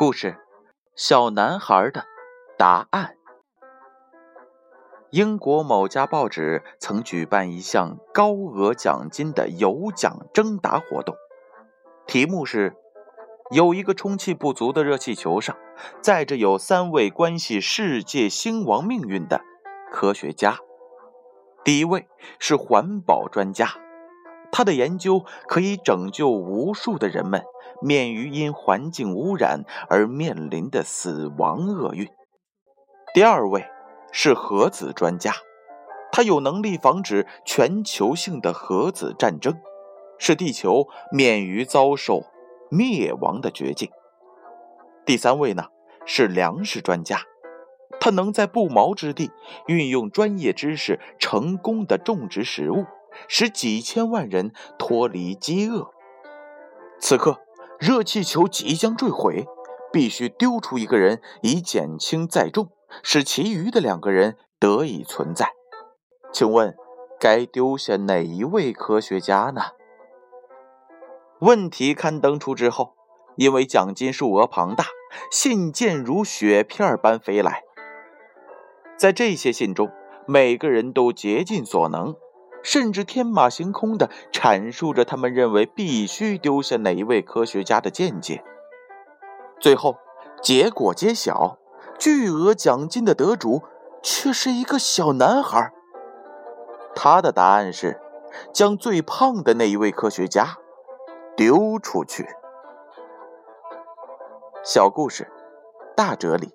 故事：小男孩的答案。英国某家报纸曾举办一项高额奖金的有奖征答活动，题目是：有一个充气不足的热气球上载着有三位关系世界兴亡命运的科学家。第一位是环保专家。他的研究可以拯救无数的人们免于因环境污染而面临的死亡厄运。第二位是核子专家，他有能力防止全球性的核子战争，使地球免于遭受灭亡的绝境。第三位呢是粮食专家，他能在不毛之地运用专业知识，成功的种植食物。使几千万人脱离饥饿。此刻，热气球即将坠毁，必须丢出一个人以减轻载重，使其余的两个人得以存在。请问，该丢下哪一位科学家呢？问题刊登出之后，因为奖金数额庞大，信件如雪片般飞来。在这些信中，每个人都竭尽所能。甚至天马行空地阐述着他们认为必须丢下哪一位科学家的见解。最后，结果揭晓，巨额奖金的得主却是一个小男孩。他的答案是将最胖的那一位科学家丢出去。小故事，大哲理，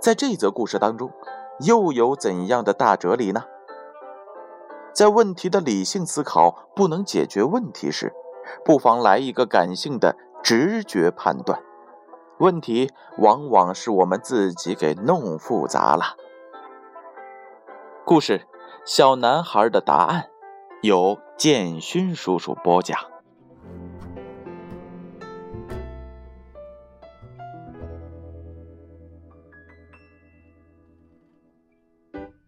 在这则故事当中，又有怎样的大哲理呢？在问题的理性思考不能解决问题时，不妨来一个感性的直觉判断。问题往往是我们自己给弄复杂了。故事：小男孩的答案，由建勋叔叔播讲。